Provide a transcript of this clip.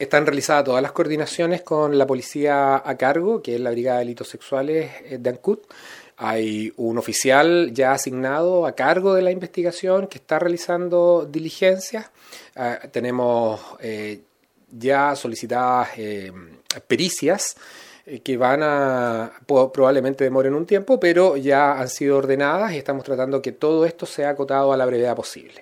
Están realizadas todas las coordinaciones con la policía a cargo, que es la Brigada de Delitos Sexuales eh, de Ancud. Hay un oficial ya asignado a cargo de la investigación que está realizando diligencias. Ah, tenemos eh, ya solicitadas eh, pericias que van a probablemente demoren un tiempo, pero ya han sido ordenadas y estamos tratando que todo esto sea acotado a la brevedad posible.